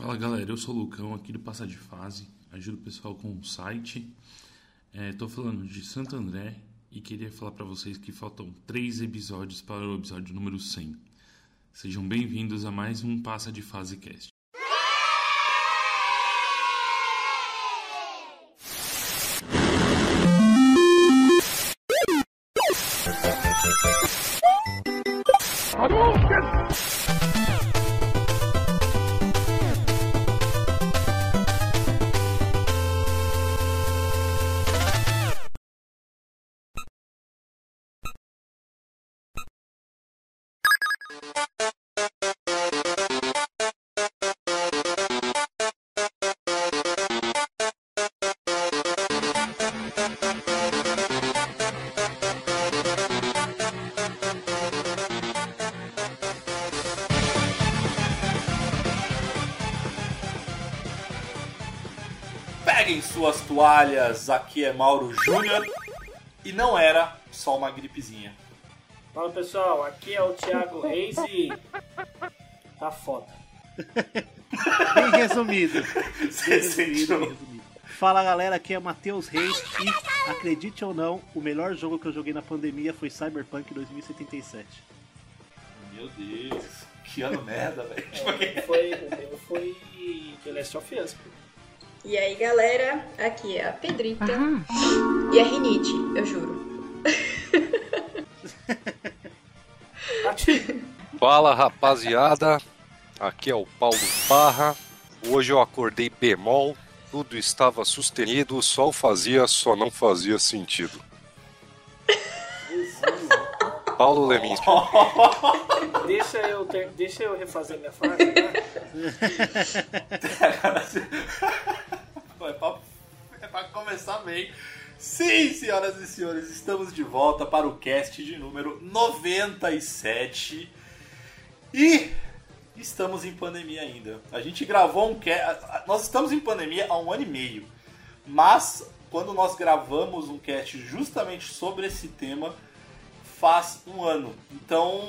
Fala galera, eu sou o Lucão aqui do Passa de Fase, ajudo o pessoal com o site. Estou falando de Santo André e queria falar para vocês que faltam três episódios para o episódio número 100. Sejam bem-vindos a mais um Passa de Fase Cast. Aqui é Mauro Júnior. E não era só uma gripezinha. Fala pessoal, aqui é o Thiago Reis e. Tá foda. Bem resumido. Bem resumido. Fala galera, aqui é Matheus Reis e, acredite ou não, o melhor jogo que eu joguei na pandemia foi Cyberpunk 2077. Meu Deus, que ano merda, velho. Tipo, Foi, o meu foi The Last of Us. pô. E aí, galera, aqui é a Pedrita e a Rinite, eu juro. Fala rapaziada, aqui é o Paulo Parra. Hoje eu acordei bemol, tudo estava sustenido, o sol fazia, só não fazia sentido. Paulo Leminski. Deixa eu, ter- deixa eu refazer minha frase, né? É, pra, é pra começar bem. Sim, senhoras e senhores, estamos de volta para o cast de número 97. E estamos em pandemia ainda. A gente gravou um cast. Nós estamos em pandemia há um ano e meio. Mas quando nós gravamos um cast justamente sobre esse tema, faz um ano. Então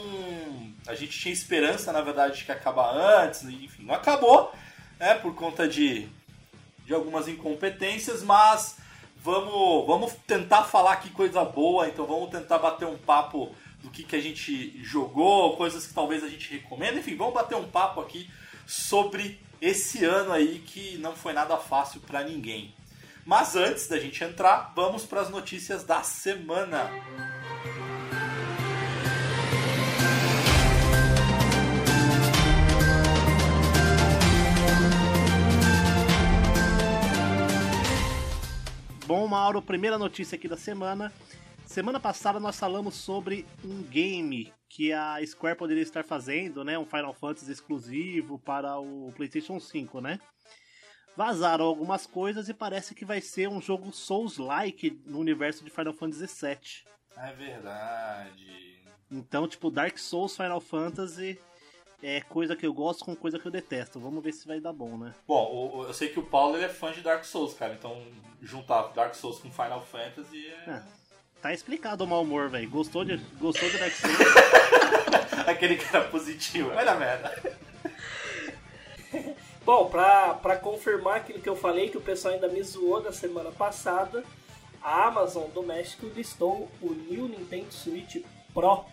a gente tinha esperança, na verdade, de que acabar antes, enfim, não acabou, né? Por conta de, de algumas incompetências, mas vamos, vamos tentar falar aqui coisa boa, então vamos tentar bater um papo do que, que a gente jogou, coisas que talvez a gente recomenda, enfim, vamos bater um papo aqui sobre esse ano aí que não foi nada fácil para ninguém. Mas antes da gente entrar, vamos para as notícias da semana. Bom, Mauro, primeira notícia aqui da semana. Semana passada nós falamos sobre um game que a Square poderia estar fazendo, né? Um Final Fantasy exclusivo para o PlayStation 5, né? Vazaram algumas coisas e parece que vai ser um jogo Souls-like no universo de Final Fantasy VII. É verdade. Então, tipo, Dark Souls, Final Fantasy é coisa que eu gosto com coisa que eu detesto. Vamos ver se vai dar bom, né? Bom, o- o- eu sei que o Paulo ele é fã de Dark Souls, cara. Então, juntar Dark Souls com Final Fantasy é. É. Tá explicado o mau humor, velho. Gostou de, gostou de Dark Souls? Aquele cara positivo. Vai dar merda. Bom, pra, pra confirmar aquilo que eu falei, que o pessoal ainda me zoou da semana passada, a Amazon do México listou o New Nintendo Switch Pro.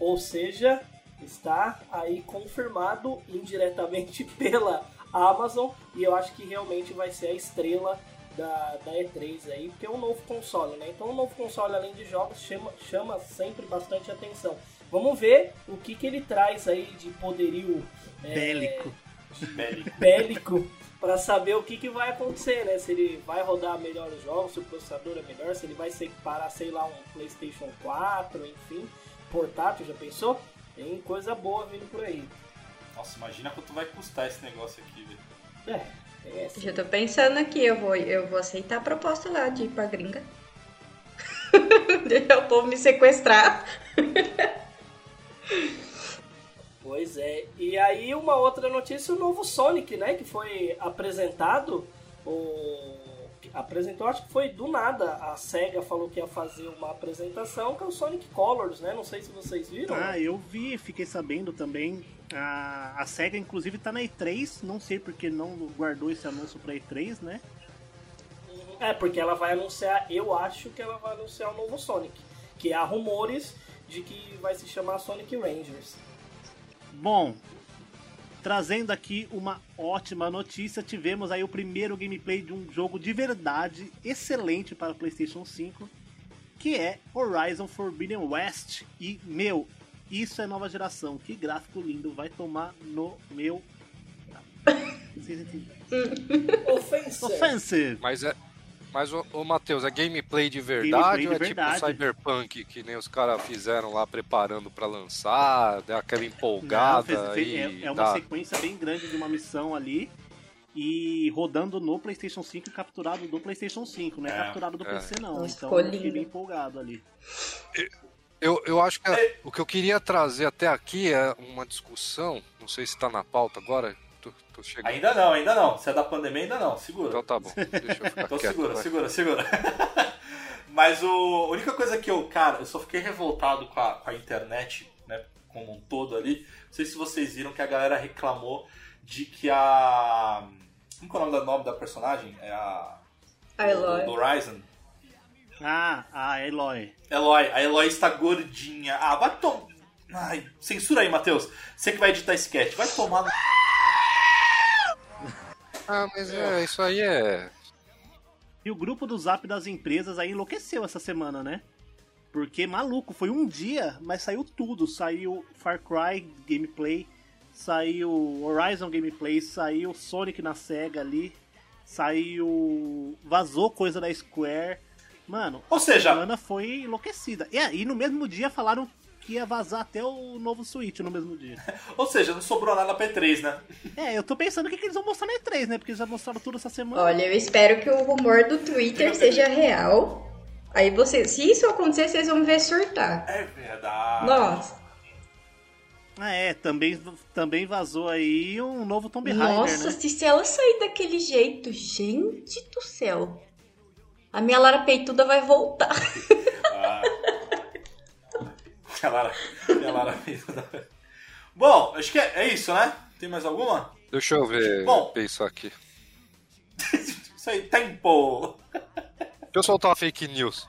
Ou seja, está aí confirmado indiretamente pela Amazon e eu acho que realmente vai ser a estrela da, da E3 aí, porque é um novo console, né? Então um novo console além de jogos chama, chama sempre bastante atenção. Vamos ver o que, que ele traz aí de poderio é, Bélico. Bélico para saber o que, que vai acontecer, né? Se ele vai rodar melhor os jogos, se o processador é melhor, se ele vai ser para, sei lá, um PlayStation 4, enfim, portátil, já pensou? Tem coisa boa vindo por aí. Nossa, imagina quanto vai custar esse negócio aqui, velho. É, tem essa. Já tô pensando aqui, eu vou, eu vou aceitar a proposta lá de ir pra gringa. Deixar o povo me sequestrar. Pois é. E aí uma outra notícia, o novo Sonic, né? Que foi apresentado. O... apresentou, acho que foi do nada. A SEGA falou que ia fazer uma apresentação que é o Sonic Colors, né? Não sei se vocês viram. Ah, eu vi, fiquei sabendo também. A, a SEGA, inclusive, tá na E3. Não sei porque não guardou esse anúncio pra E3, né? É, porque ela vai anunciar, eu acho que ela vai anunciar o novo Sonic. Que há rumores de que vai se chamar Sonic Rangers. Bom, trazendo aqui uma ótima notícia, tivemos aí o primeiro gameplay de um jogo de verdade excelente para PlayStation 5, que é Horizon Forbidden West. E meu, isso é nova geração. Que gráfico lindo, vai tomar no meu. Vocês entenderam? Offensive. Offensive! Mas é. Mas, ô, ô Matheus, é gameplay de verdade Gameplay de ou é verdade. tipo Cyberpunk, que nem os caras fizeram lá preparando pra lançar, deu aquela empolgada Não, fez- fez- e é, é uma dá- sequência bem grande de uma missão ali. E rodando no PlayStation 5 e capturado do PlayStation 5, não é, É, capturado do é. PC não. Nossa, então eu fiquei bem empolgado ali. Eu, eu acho que É. o que eu queria trazer até aqui é uma discussão, não sei se tá na pauta agora, tô, tô chegando. Ainda não, ainda não. Se é da pandemia, ainda não. Segura. Então tá bom, deixa eu ficar Então quieto. segura, vai. segura, segura. Mas o, a única coisa que eu, cara, eu só fiquei revoltado com a, com a internet, né, como um todo ali. Não sei se vocês viram que a galera reclamou de que a. Como que é o nome, da, nome da personagem? É a. A do- Eloy. Do Horizon. Ah, a Eloy. Eloy, a Eloy está gordinha. Ah, vai tomar. Ai, censura aí, Matheus. Você que vai editar esse sketch. Vai tomar no. Ah, mas é, isso aí é. E o grupo do Zap das empresas aí enlouqueceu essa semana, né? Porque maluco, foi um dia, mas saiu tudo. Saiu Far Cry gameplay, saiu Horizon gameplay, saiu Sonic na SEGA ali, saiu. vazou coisa da Square. Mano, Ou a seja, semana foi enlouquecida. E, e no mesmo dia falaram que ia vazar até o novo Switch no mesmo dia. ou seja, não sobrou nada pra E3, né? É, eu tô pensando o que, que eles vão mostrar na E3, né? Porque eles já mostraram tudo essa semana. Olha, eu espero que o rumor do Twitter seja real. Aí você, se isso acontecer, vocês vão ver surtar. É verdade. Nossa, Ah, é, também, também vazou aí um novo Tomb Raider, nossa, né? se se ela sair daquele jeito, gente do céu. A minha Lara Peituda vai voltar. Ah. A Lara, a Lara fez Bom, acho que é, é isso, né? Tem mais alguma? Deixa eu ver, Bom. pensar aqui. Isso aí, tempo. Deixa eu soltar uma fake news.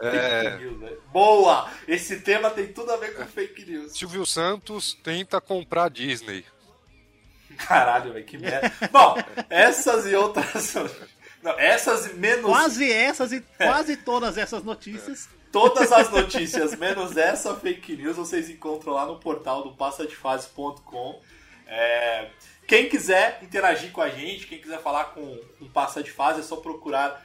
É, Fake news, né? Boa! Esse tema tem tudo a ver com fake news. Silvio Santos tenta comprar a Disney. Caralho, velho, que merda. Bom, essas e outras. Não, essas e menos. Quase essas e quase todas essas notícias. Todas as notícias, menos essa fake news, vocês encontram lá no portal do passadefase.com. É, quem quiser interagir com a gente, quem quiser falar com o Passa de Fase, é só procurar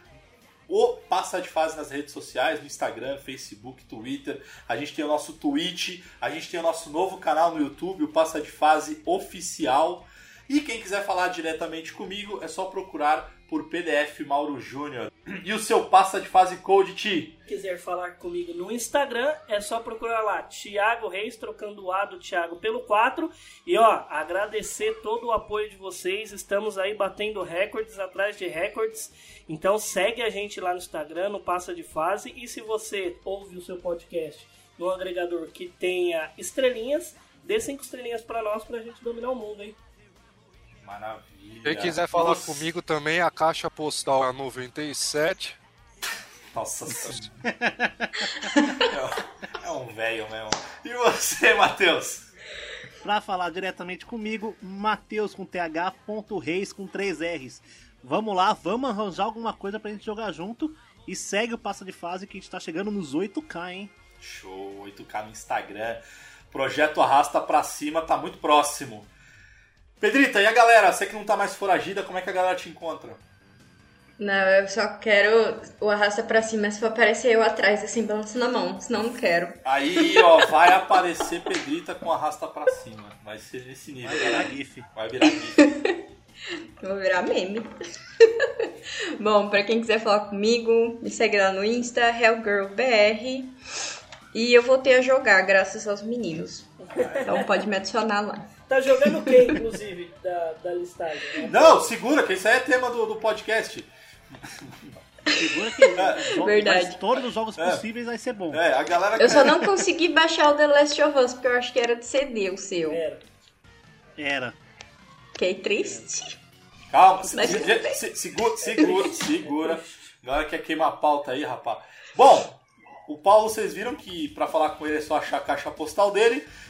o Passa de Fase nas redes sociais, no Instagram, Facebook, Twitter. A gente tem o nosso Twitch, a gente tem o nosso novo canal no YouTube, o Passa de Fase Oficial. E quem quiser falar diretamente comigo, é só procurar por PDF Mauro Júnior. E o seu Passa de Fase Code, Ti? quiser falar comigo no Instagram, é só procurar lá, Thiago Reis, trocando o A do Thiago pelo 4. E ó, agradecer todo o apoio de vocês. Estamos aí batendo recordes atrás de recordes. Então segue a gente lá no Instagram, no Passa de Fase. E se você ouve o seu podcast no agregador que tenha estrelinhas, dê cinco estrelinhas pra nós pra gente dominar o mundo, hein? Maravilha. Quem quiser falar Nossa. comigo também, a caixa postal é 97. Nossa senhora. É, é um velho mesmo. E você, Matheus? Pra falar diretamente comigo, Mateus com TH, ponto Reis com 3 R's. Vamos lá, vamos arranjar alguma coisa pra gente jogar junto. E segue o Passa de Fase que a gente tá chegando nos 8K, hein? Show, 8K no Instagram. Projeto Arrasta Pra Cima tá muito próximo. Pedrita, e a galera? Você que não tá mais foragida, como é que a galera te encontra? Não, eu só quero o arrasta pra cima se for aparecer eu atrás, assim, balançando a mão. Senão não quero. Aí, ó, vai aparecer Pedrita com Arrasta Pra Cima. Vai ser nesse nível. Vai virar. GIF. Vai virar GIF. Vou virar meme. Bom, pra quem quiser falar comigo, me segue lá no Insta, HellGirlBR. E eu voltei a jogar, graças aos meninos. Então pode me adicionar lá. Tá jogando quem, inclusive, da, da listagem? né? Não, segura, que isso aí é tema do, do podcast. Segura que jo- Verdade. todos os jogos É. possíveis vai ser bom. É, a galera Eu só não consegui baixar o The Last of Us, porque eu acho que era de CD o seu. Era. Era. Fiquei triste. Calma, se- Mas se- se- segura, segura, segura. A galera quer queimar a pauta aí, rapaz. Bom, o Paulo, vocês viram que pra falar com ele é só achar a caixa postal dele.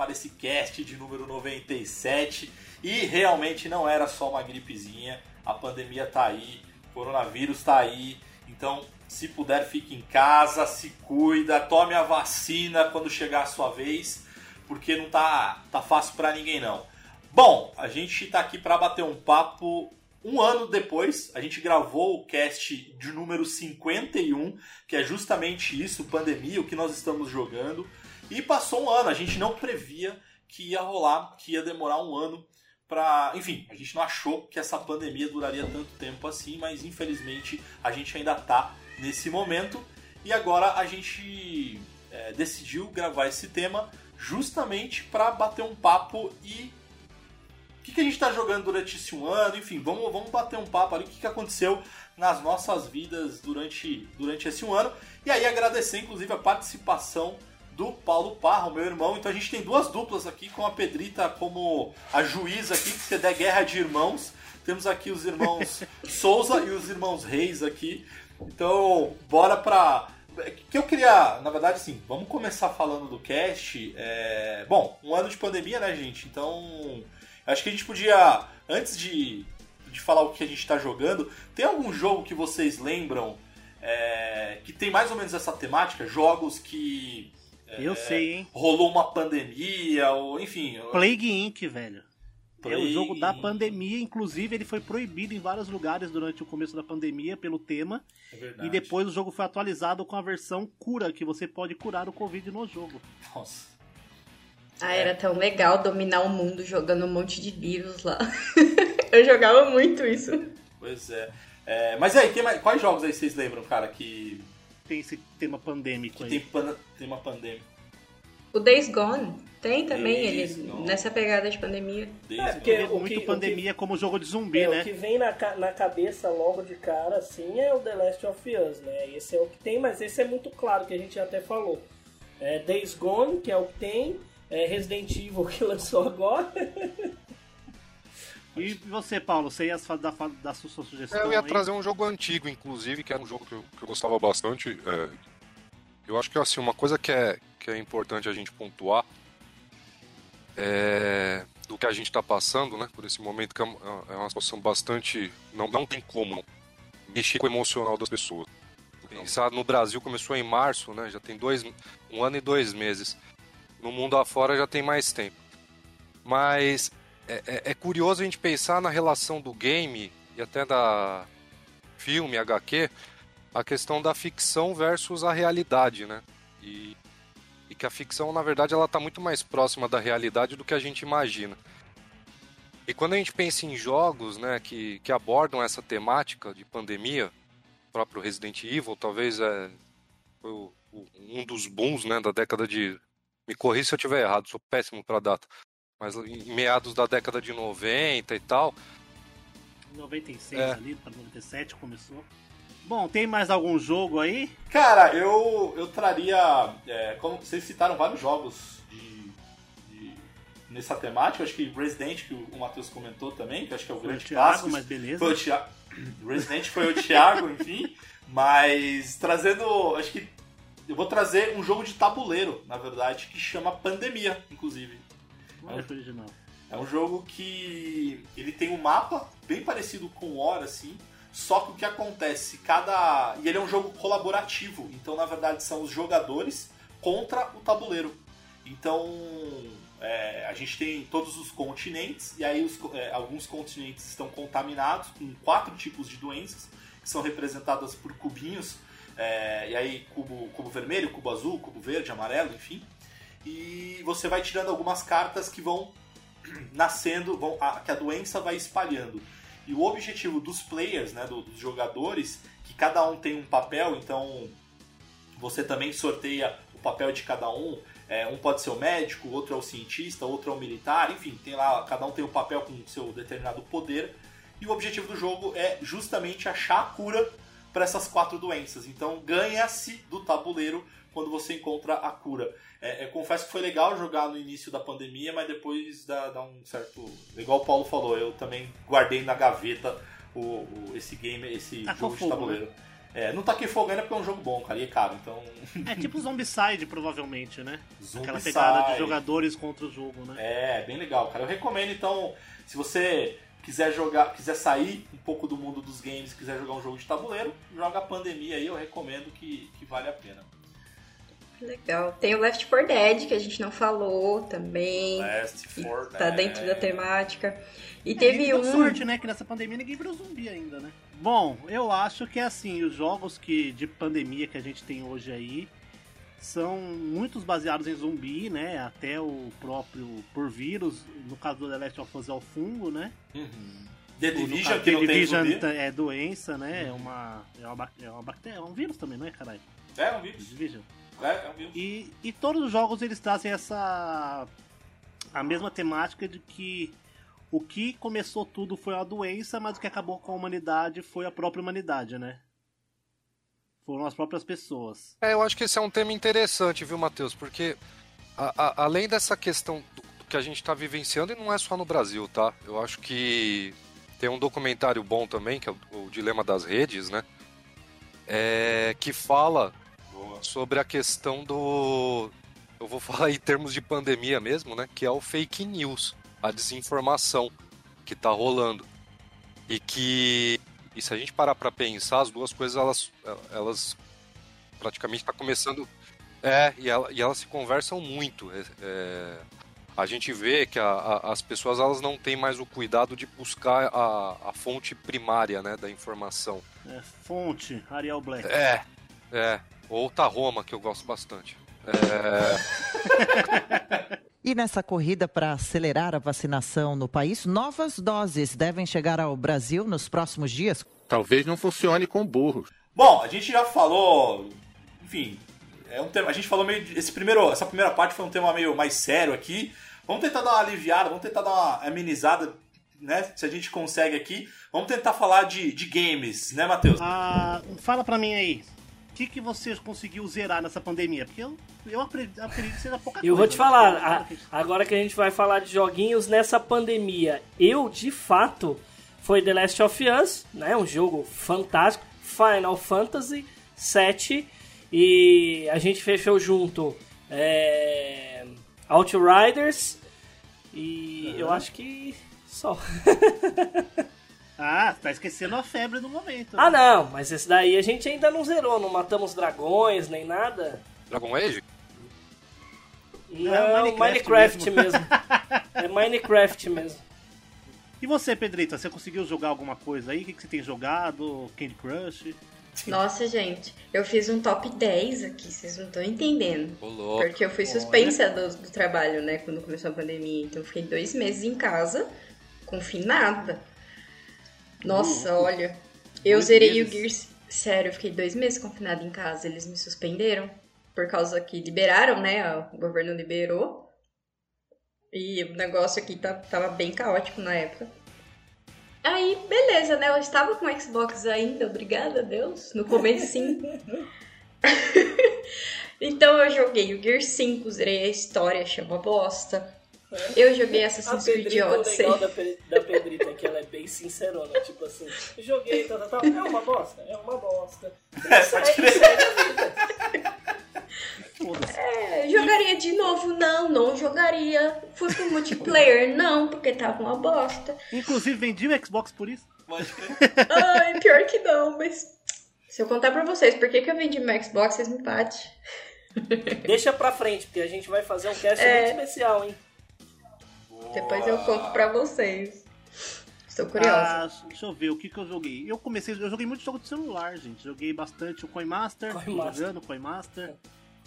Para esse cast de número 97 e realmente não era só uma gripezinha, a pandemia tá aí, o coronavírus tá aí, então se puder fique em casa, se cuida, tome a vacina quando chegar a sua vez, porque não tá, tá fácil para ninguém não. Bom, a gente tá aqui para bater um papo um ano depois, a gente gravou o cast de número 51, que é justamente isso, pandemia, o que nós estamos jogando. E passou um ano, a gente não previa que ia rolar, que ia demorar um ano pra. Enfim, a gente não achou que essa pandemia duraria tanto tempo assim, mas infelizmente a gente ainda tá nesse momento. E agora a gente é, decidiu gravar esse tema justamente para bater um papo e o que, que a gente está jogando durante esse um ano, enfim, vamos, vamos bater um papo ali, o que, que aconteceu nas nossas vidas durante, durante esse um ano. E aí agradecer, inclusive, a participação do Paulo Parra, o meu irmão. Então a gente tem duas duplas aqui, com a Pedrita como a juíza aqui, que se der guerra de irmãos. Temos aqui os irmãos Souza e os irmãos Reis aqui. Então, bora pra. Que eu queria, na verdade, assim, vamos começar falando do cast. É... Bom, um ano de pandemia, né, gente? Então, acho que a gente podia, antes de, de falar o que a gente tá jogando, tem algum jogo que vocês lembram é, que tem mais ou menos essa temática? Jogos que Eu sei, hein? rolou uma pandemia, ou enfim. Plague Inc., velho. É o Plague jogo da pandemia, inclusive ele foi proibido em vários lugares durante o começo da pandemia pelo tema. É verdade. E depois o jogo foi atualizado com a versão cura, que você pode curar o Covid no jogo. Nossa. Ah, era tão legal dominar o mundo jogando um monte de vírus lá. eu jogava muito isso. Pois é. É, mas e aí, mais- quais jogos aí vocês lembram, cara, que, Tem esse tema pandêmico que aí. tem, pan- tem uma pandemia? O Days Gone tem também Days ele Gone. nessa pegada de pandemia. Desde É, porque- o muito que- pandemia como jogo de zumbi, É, né? O que vem na, na cabeça logo de cara, assim, é o The Last of Us, né? Esse é o que tem, mas esse é muito claro, que a gente até falou. É Days Gone, que é o que tem, é Resident Evil, que lançou agora. E você, Paulo, você ia fa- dar sua sugestão Eu ia aí? trazer um jogo antigo, inclusive, que era um jogo que eu, que eu gostava bastante. é, eu acho que assim, uma coisa que é, que é importante a gente pontuar é do que a gente está passando, né? Por esse momento que é uma, é uma situação bastante. Não, não tem como mexer com o emocional das pessoas. Pensar no Brasil começou em março, né? Já tem dois, um ano e dois meses. No mundo afora já tem mais tempo. Mas é, é- é curioso a gente pensar na relação do game e até da filme, HQ, a questão da ficção versus a realidade, né? E, e que a ficção, na verdade, ela está muito mais próxima da realidade do que a gente imagina. E quando a gente pensa em jogos, né, que, que abordam essa temática de pandemia, o próprio Resident Evil, talvez é foi o- o- um dos bons, né, da década de me corri se eu estiver errado, sou péssimo para data. Mas em meados da década de 90 e tal, Em 96 É. ali, para 97 começou. Bom, tem mais algum jogo aí? Cara, eu, eu traria. é, como vocês citaram vários jogos de, de- nessa temática, acho que Resident, que o Matheus comentou também, que acho que é o Foi o grande Thiago, clássico. mas beleza. Foi o Thiago. Resident foi o Thiago, enfim. Mas trazendo. Acho que. Eu vou trazer um jogo de tabuleiro, na verdade, que chama Pandemia, inclusive. Olha que original. É um jogo que ele tem um mapa bem parecido com o War, assim. Só que o que acontece, cada. E ele é um jogo colaborativo. Então, na verdade, são os jogadores contra o tabuleiro. Então, é, a gente tem todos os continentes, e aí os é, alguns continentes estão contaminados com quatro tipos de doenças. que são representadas por cubinhos. É, e aí, cubo, cubo vermelho, cubo azul, cubo verde, amarelo, enfim. E você vai tirando algumas cartas que vão nascendo, vão, a, que a doença vai espalhando. E o objetivo dos players, né, dos jogadores, que cada um tem um papel, então você também sorteia o papel de cada um. É, um pode ser o médico, outro é o cientista, outro é o militar, enfim, tem lá, cada um tem um papel com seu determinado poder. E o objetivo do jogo é justamente achar a cura para essas quatro doenças. Então ganha-se do tabuleiro quando você encontra a cura. É, eu confesso que foi legal jogar no início da pandemia, mas depois dá, dá um certo. Igual o Paulo falou, eu também guardei na gaveta o, o esse game, esse Tacou jogo de fogo, tabuleiro. né? É, não taquei fogo ainda porque é um jogo bom, cara, e é caro, então. É tipo Zombicide, provavelmente, né? Aquela Zombicide. pegada de jogadores contra o jogo, né? É, bem legal, cara. Eu recomendo, então, se você quiser jogar, quiser sair um pouco do mundo dos games, quiser jogar um jogo de tabuleiro, joga a pandemia aí, eu recomendo que, que vale a pena. Legal. Tem o Left 4 Dead, que a gente não falou também. E for tá Dead. dentro da temática. E É, teve um. sorte, né? Que nessa pandemia ninguém virou zumbi ainda, né? Bom, eu acho que assim, os jogos que de pandemia que a gente tem hoje aí são muitos baseados em zumbi, né? Até o próprio por vírus, no caso do The Last of Us é o fungo, né? Uhum. The Division, caso, que não The tem Division zumbi. é doença, né? É uma é uma, bac- é uma bactéria, é um vírus também, não é, caralho? É um The vírus. Division. É, é um vírus. E, e todos os jogos eles trazem essa a mesma temática de que o que começou tudo foi a doença, mas o que acabou com a humanidade foi a própria humanidade, né? Foram as próprias pessoas. É, eu acho que esse é um tema interessante, viu, Matheus? Porque a- a- além dessa questão do, do que a gente está vivenciando, e não é só no Brasil, tá? Eu acho que tem um documentário bom também, que é o, o Dilema das Redes, né? É, que fala Boa. sobre a questão do. Eu vou falar em termos de pandemia mesmo, né? Que é o fake news, a desinformação que tá rolando. E que. E se a gente parar pra pensar, as duas coisas elas, elas praticamente tá começando. É, e, ela- e elas se conversam muito. É, é, a gente vê que a- a- as pessoas elas não têm mais o cuidado de buscar a, a fonte primária né, da informação. É, fonte, Ariel Black. É, é. Ou Roma, que eu gosto bastante. É, E nessa corrida para acelerar a vacinação no país, novas doses devem chegar ao Brasil nos próximos dias. Talvez não funcione com burros. Bom, a gente já falou, enfim, é um tema, a gente falou meio esse primeiro, essa primeira parte foi um tema meio mais sério aqui. Vamos tentar dar uma aliviada, vamos tentar dar uma amenizada, né? Se a gente consegue aqui. Vamos tentar falar de, de games, né, Matheus? Ah, fala pra mim aí, que, que você conseguiu zerar nessa pandemia? Porque eu, eu acredito, acredito que seja pouca coisa. Eu vou te né? falar, a- agora que a gente vai falar de joguinhos nessa pandemia, eu de fato foi The Last of Us, né? Um jogo fantástico, Final Fantasy VII e a gente fechou junto é, Outriders e eu acho que só. Ah, tá esquecendo a febre do momento. ah não, mas esse daí a gente ainda não zerou, não matamos dragões nem nada. Dragon Age? Não, Minecraft Minecraft, mesmo. é Minecraft mesmo. E você, Pedrita, você conseguiu jogar alguma coisa aí? O que, que você tem jogado? Candy Crush? Nossa, gente, eu fiz um top 10 aqui, vocês não estão entendendo. Porque eu fui suspensa do, do trabalho, né, quando começou a pandemia. Então eu fiquei dois meses em casa, confinada. Nossa, olha. Eu zerei meses? o Gears. Sério, eu fiquei dois meses confinada em casa. Eles me suspenderam. Por causa que liberaram, né? O governo liberou. E o negócio aqui tá, tava bem caótico na época. Aí, beleza, né? Eu estava com o Xbox ainda, obrigada a Deus. No começo, sim. então eu joguei o Gear 5, zerei a história, chama bosta. Eu joguei Assassin's Creed Pedrita, o Odyssey. legal da, Pe- da Pedrita é que ela é bem sincerona, tipo assim, joguei, tal, tal, tal, é uma bosta, é uma bosta. É, pode crer. Foda-se. É, jogaria de novo? Não, não jogaria. Fui pro multiplayer? Não, porque tava uma bosta. Inclusive, vendi o Xbox por isso. Pode crer. Ai, pior que não, mas. Se eu contar pra vocês por que, que eu vendi meu Xbox, vocês me batem. Deixa pra frente, porque a gente vai fazer um cast É. muito especial, hein? Depois eu conto pra vocês. Tô curiosa. Ah, deixa eu ver o que, que eu joguei. Eu comecei, eu joguei muito jogo de celular, gente. Joguei bastante o Coinmaster, Coin tô Master. jogando Coinmaster.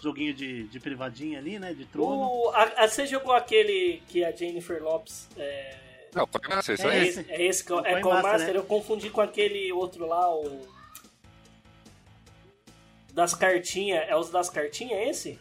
Joguinho de, de privadinha ali, né? De trono. O, a, a- você jogou aquele que a Jennifer Lopes. É, Não, pode nascer, isso é, aí. esse, é esse que O é Coin Coin Master, Master. né? Eu confundi com aquele outro lá, o. Das cartinhas. É os das cartinhas, esse?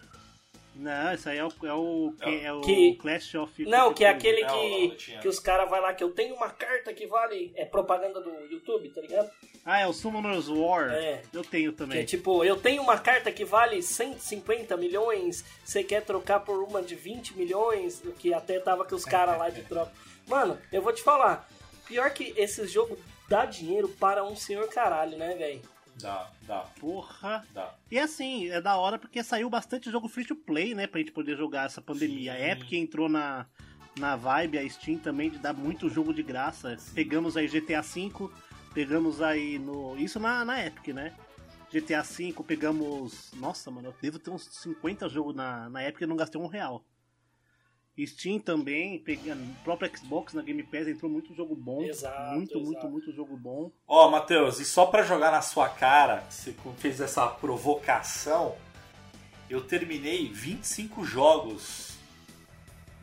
Não, isso aí é o, é o, que, é o Que- Clash of Não, que é aquele Não, que, que os caras vai lá que eu tenho uma carta que vale. É propaganda do YouTube, tá ligado? Ah, é o Summoner's War. É. Eu tenho Que é também. tipo, eu tenho uma carta que vale 150 milhões, você quer trocar por uma de 20 milhões, que até tava com os caras lá de troca. Mano, eu vou te falar, pior que esse jogo dá dinheiro para um senhor caralho, né, velho? Dá, dá, Porra. dá. E assim, é da hora porque saiu bastante jogo free to play, né? Pra gente poder jogar essa pandemia. Sim. A Epic entrou na, na vibe, a Steam também, de dar muito jogo de graça. Pegamos aí GTA V, pegamos aí no. Isso na, na Epic, né? GTA V, pegamos. Nossa, mano, eu devo ter uns 50 jogos na, na Epic e não gastei um real. Steam também, pegando, o próprio Xbox na Game Pass entrou muito jogo bom. Exato, muito, muito, exato. muito jogo bom. Ó, Matheus, e só pra jogar na sua cara, você fez essa provocação, eu terminei 25 jogos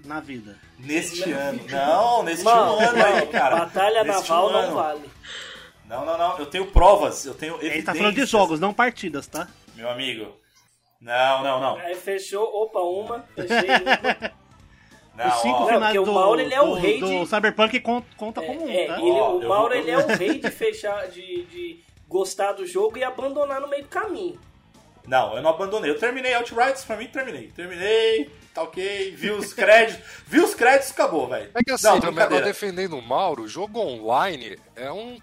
Na vida. neste ano. Não, neste Mano, um ano aí, não, cara. batalha Neste naval um não vale. Não, não, não. Eu tenho provas, eu tenho Ele tá falando de evidências. jogos, não partidas, tá? Meu amigo. Não, não, não. Aí fechou, opa, uma, fechei uma. não Os cinco ó, Não, finais porque o do, Mauro, ele é o do- rei do de- Cyberpunk conta, conta É, como um, é, tá? ele- Ó, o Mauro vou- ele é o rei de fechar, de, de gostar do jogo e abandonar no meio do caminho. Não, eu não abandonei. Eu terminei Outriders, pra mim terminei. Terminei, tá ok, vi os créditos. vi os créditos, acabou, velho. É que assim, não, também agora defendendo o Mauro, o jogo online é um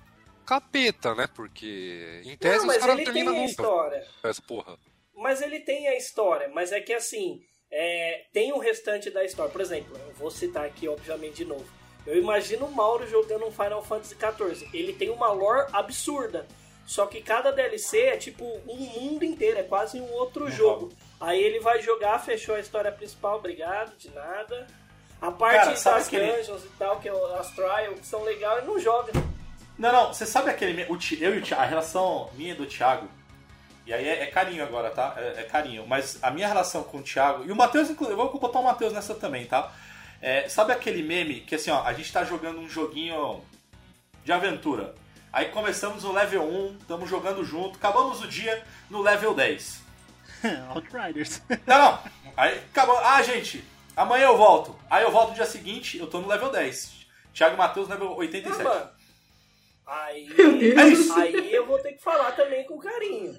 capeta, né? Porque em tese não, os mas caras não ele tem terminam a nunca. história. Essa porra. Mas ele tem a história, mas é que assim, é, tem o restante da história. Por exemplo, eu vou citar aqui, obviamente, de novo. Eu imagino o Mauro jogando um Final Fantasy XIV. Ele tem uma lore absurda. Só que cada DLC é tipo um mundo inteiro, é quase um outro jogo. Aí ele vai jogar, fechou a história principal, obrigado, de nada. A parte Cara, das aquele- dungeons e tal, que é as trials, que são legais, ele não joga. Não, não, você sabe aquele. O, eu e o Thiago, a relação minha e do Thiago. E aí é, é carinho agora, tá? É, é carinho. Mas a minha relação com o Thiago. E o Matheus, inclusive, eu vou botar o Matheus nessa também, tá? É, sabe aquele meme que assim, ó, a gente tá jogando um joguinho de aventura. Aí começamos no level 1, estamos jogando junto, acabamos o dia no level 10. Outriders. Não, não. Aí acabou. Ah, gente, amanhã eu volto. Aí eu volto no dia seguinte, eu tô no level 10. Thiago e Matheus, level Ah, 87. mano. Aí, É isso. aí eu vou ter que falar também com carinho.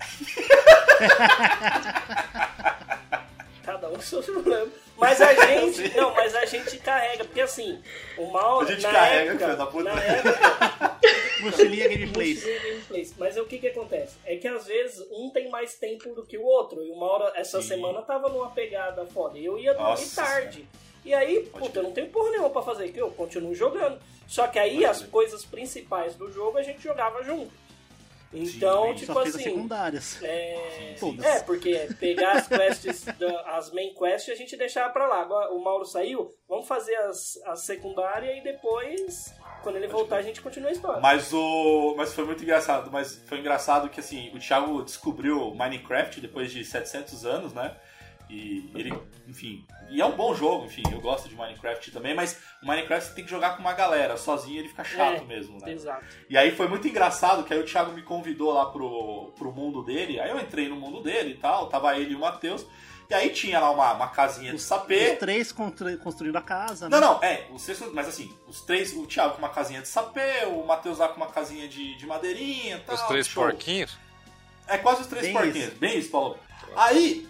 Cada um com seus problemas. Mas a gente. Não, mas a gente carrega, porque assim, o mal. A gente na carrega, época, filho da puta. Na época, Mochilinha Gameplays. Mas o que que acontece? É que às vezes um tem mais tempo do que o outro. E o Mauro, essa Sim. semana, tava numa pegada foda. E eu ia dormir Nossa tarde. E aí, puta, eu não tenho porra nenhuma pra fazer, que eu continuo jogando. Só que aí Pode as crer. coisas principais do jogo a gente jogava junto. Então, tipo Só fez as assim. secundárias. É, Todas. é, porque pegar as quests, da- as main quests, a gente deixava pra lá. Agora o Mauro saiu, vamos fazer as, as secundárias e depois, quando ele voltar, a gente continua a história. Mas o. Mas foi muito engraçado. Mas foi engraçado que assim, o Thiago descobriu Minecraft depois de 700 anos, né? E ele, enfim. E é um bom jogo, enfim, eu gosto de Minecraft também, mas o Minecraft você tem que jogar com uma galera, sozinho ele fica chato É, mesmo, né? Exato. E aí foi muito engraçado que aí o Thiago me convidou lá pro, pro mundo dele, aí eu entrei no mundo dele e tal, tava ele e o Matheus, e aí tinha lá uma, uma casinha de Os sapê. três constru- construindo a casa. Não, né? não, é, os três, mas assim, os três, o Thiago com uma casinha de sapê, o Matheus lá com uma casinha de, de madeirinha e tal. Os três show. porquinhos. É quase os três Bem porquinhos. isso. Bem isso, Paulo. Aí,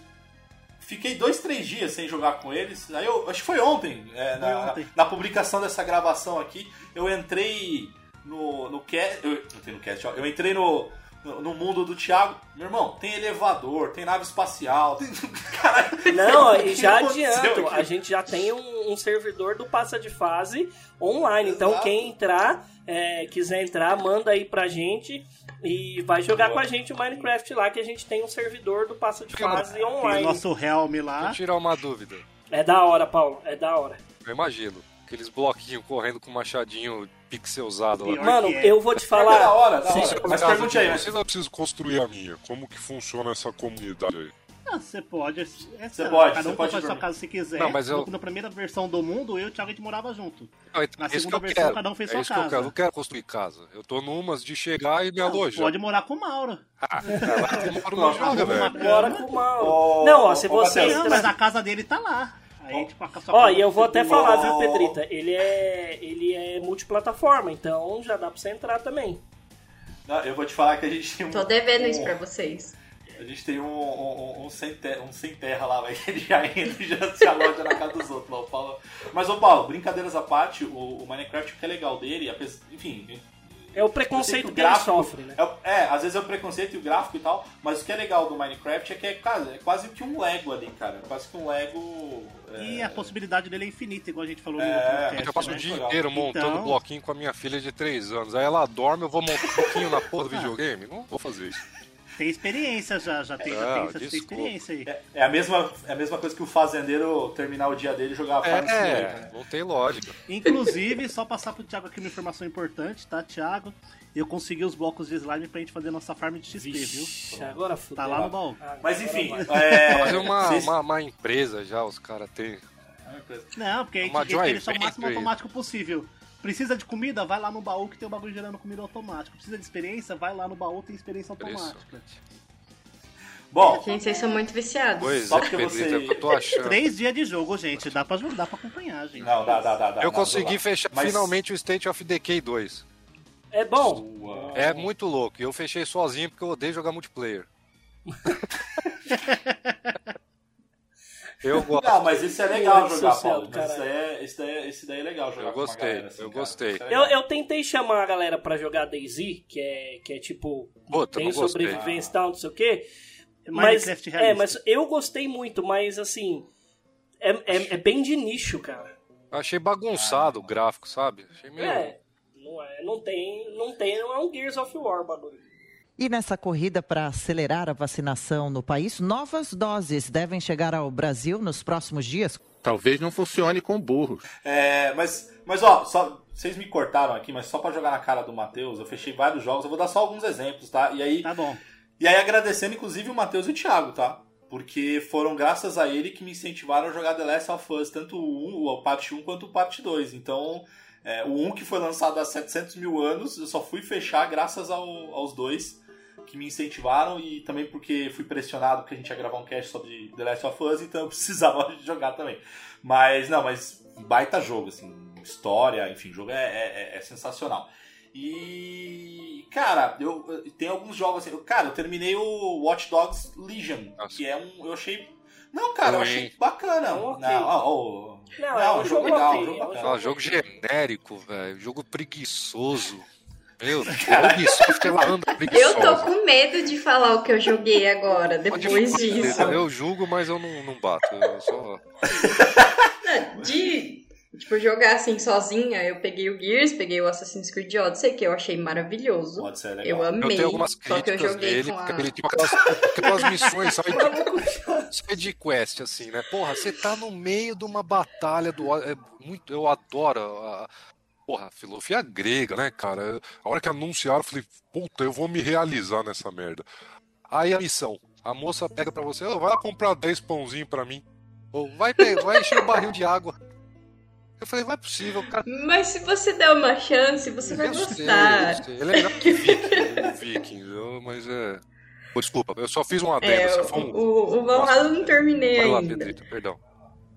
fiquei dois, três dias sem jogar com eles. Aí eu, acho que foi ontem, é, Foi na, ontem. na publicação dessa gravação aqui, eu entrei no, no cast. Eu, entrei no cast, ó. Eu entrei no, no, no mundo do Thiago. Meu irmão, tem elevador, tem nave espacial, tem. Caralho, Não, e já adianto, aqui? a gente já tem um, um servidor do Passa de Fase online. Então Exato. quem entrar, é, quiser entrar, manda aí pra gente e vai jogar Boa. com a gente o Minecraft lá, que a gente tem um servidor do Passa de Fase Tem o online. nosso Helm Vou lá. tirar uma dúvida. É da hora, Paulo, é da hora. Eu imagino. Aqueles bloquinhos correndo com machadinho pixelzado lá. Mano, é. eu vou te É falar. da hora, da hora. Mas pergunte aí, mas vocês, eu preciso construir a minha. Como que funciona essa comunidade aí? Ah, você pode. É, Você pode, Cada um pode fazer sua casa se quiser. Não, mas eu- Na primeira versão do mundo, eu e o Thiago a gente morava junto. Não, então, Na é isso segunda que eu versão, quero. cada um fez é sua isso que eu casa. quero. Eu não quero construir casa. Eu tô numas de chegar e me alojar. pode morar com o Mauro. Ah, cama. com o. Ô, não, ó, se você. Não, mas a casa dele tá lá. Aí, tipo, Ó, casa e eu vou até falar, viu. Pedrita? Ele é. Ele é multiplataforma, então já dá pra você entrar também. Não, eu vou te falar que a gente tem um. Tô devendo isso um- pra vocês. A gente tem um, um, um sem, terra, um sem terra lá, velho. que Ele já entra e já se aloja na casa dos outros. Lá, o Paulo... Mas, ô Paulo, brincadeiras à parte, o, o Minecraft, o que é legal dele, enfim. É o eu sei preconceito o que ele sofre, né? É, o- é, às vezes é o preconceito e o gráfico e tal, mas o que é legal do Minecraft é que é, quase- é quase que um Lego ali, cara. É quase que um Lego. é, E a possibilidade dele é infinita, igual a gente falou no É, outro Eu podcast, passo o né? dia legal. inteiro montando Então- bloquinho com a minha filha de 3 anos. Aí ela dorme, eu vou montar um pouquinho na porra do videogame? Não vou fazer isso. Tem experiência já, já tem, já tem, já tem desculpa. experiência aí. É, é a mesma, é a mesma coisa que o fazendeiro terminar o dia dele e jogar a farm Simulator, É, né? não tem lógica. Inclusive, só passar pro Thiago aqui uma informação importante, tá, Thiago? Eu consegui os blocos de slime pra gente fazer nossa farm de XP, viu? Vixe, agora fudeu. Tá lá no baú. Mas enfim, é, Fazer uma, vocês- uma, uma empresa já, os caras têm. Não, porque a gente Uma quer seja o máximo automático possível. Precisa de comida? Vai lá no baú que tem o bagulho gerando comida automático. Precisa de experiência? Vai lá no baú tem experiência automática. Bom, Gente, vocês são muito viciados. Pois Só é, porque você- é que eu tô achando. Três dias de jogo, gente. Dá pra, dá pra acompanhar, gente. não, dá, dá, dá. dá Eu dá, consegui fechar Mas- finalmente o State of Decay 2. É bom. Sua- É muito louco. E eu fechei sozinho porque eu odeio jogar multiplayer. eu gosto. Não, mas isso é legal jogar, social Paulo. Mas isso daí, é, isso, daí, é- isso daí é legal jogar Eu gostei, galera, assim, eu cara. gostei. É Eu, eu tentei chamar a galera pra jogar DayZ, que é, que é tipo. Puta, tem sobrevivência e tal, não sei o quê. Mas, Minecraft é, mas eu gostei muito, mas assim. É, é, é bem de nicho, cara. Eu achei bagunçado o gráfico, sabe? Achei meio. É. Não, é, não tem. Não tem, não é um Gears of War bagulho. E nessa corrida para acelerar a vacinação no país, novas doses devem chegar ao Brasil nos próximos dias. Talvez não funcione com burros. É, mas, mas ó, só, vocês me cortaram aqui, mas só pra jogar na cara do Matheus, eu fechei vários jogos, eu vou dar só alguns exemplos, tá? E aí, Tá bom. e aí agradecendo inclusive o Matheus e o Thiago, tá? Porque foram graças a ele que me incentivaram a jogar The Last of Us, tanto o 1, o parte 1 quanto o parte 2. Então, é, o 1 que foi lançado há 700 mil anos, eu só fui fechar graças ao- aos dois que me incentivaram e também porque fui pressionado porque a gente ia gravar um cast sobre The Last of Us, então eu precisava de jogar também. Mas, não, mas baita jogo, assim, história, enfim, o jogo é, é- é sensacional. E, cara, eu, eu- tem alguns jogos assim, eu- cara, eu terminei o Watch Dogs Legion, Nossa. que é um, eu achei, não, cara, eu achei bacana. É um ok. Não, ó, Não, Não, é um jogo jogo legal, ok, jogo é um bacana. Ah, jogo genérico, velho. Jogo preguiçoso. Meu Deus, Ubisoft Eu tô com medo de falar o que eu joguei agora, depois disso. Eu julgo, mas eu não, não bato. Eu só... De, tipo, jogar assim sozinha, eu peguei o Gears, peguei o Assassin's Creed Odyssey, que eu achei maravilhoso. Pode ser legal. Eu Eu amei. tenho algumas Só que eu críticas joguei dele, a... ele tem aquelas, aquelas missões side, side quest, assim, né? Porra, você tá no meio de uma batalha do. É muito, eu adoro a. Porra, filosofia grega, né, cara? A hora que anunciaram, eu falei, puta, eu vou me realizar nessa merda. Aí a missão. A moça pega pra você, "Ô, vai lá comprar 10 pãozinhos pra mim. Ou vai, pegar, vai encher o barril de água. Eu falei, não é possível, cara. Mas se você der uma chance, você vai Eu sei, gostar. eu. Ele é melhor que Vikings, eu- mas é. Pô, desculpa, eu só fiz um adendo. É, o, um... o, o Valhalla não terminei Vai lá, ainda. Pedrito, perdão.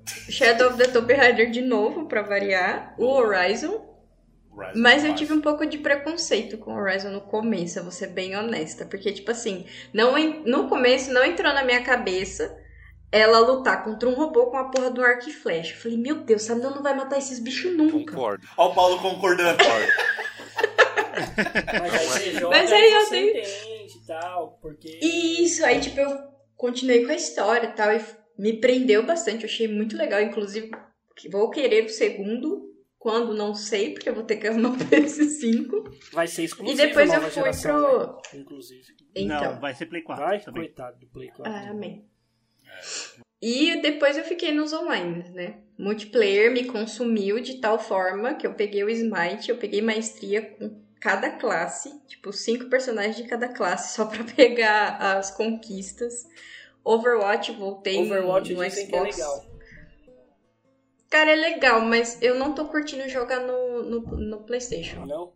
Shadow of the Tomb Raider de novo, pra variar. O Horizon. Mas eu tive um pouco de preconceito com o Horizon no começo, eu vou ser bem honesta. Porque, tipo assim, não, no começo não entrou na minha cabeça ela lutar contra um robô com a porra do arco e flecha. Eu falei, meu Deus, essa menina não vai matar esses bichos nunca. Concordo. Ó o Paulo concordando. Mas aí você joga Mas aí eu tenho- entende e tal, porque. Isso, aí tipo, eu continuei com a história e tal, e me prendeu bastante, eu achei muito legal, inclusive vou querer o segundo, quando não sei, porque eu vou ter que arrumar o PS5. Vai ser exclusivo E depois eu fui geração, pro- né? Inclusive. Então, Não, vai ser Play 4 Vai, também. coitado do Play 4. ah, amém. E depois eu fiquei nos online, né? Multiplayer me consumiu de tal forma que eu peguei o Smite, eu peguei maestria com cada classe, tipo, cinco personagens de cada classe, só pra pegar as conquistas. Overwatch, voltei Overwatch no Xbox. que é legal. Cara, é legal, mas eu não tô curtindo jogar no, no, no PlayStation. Não?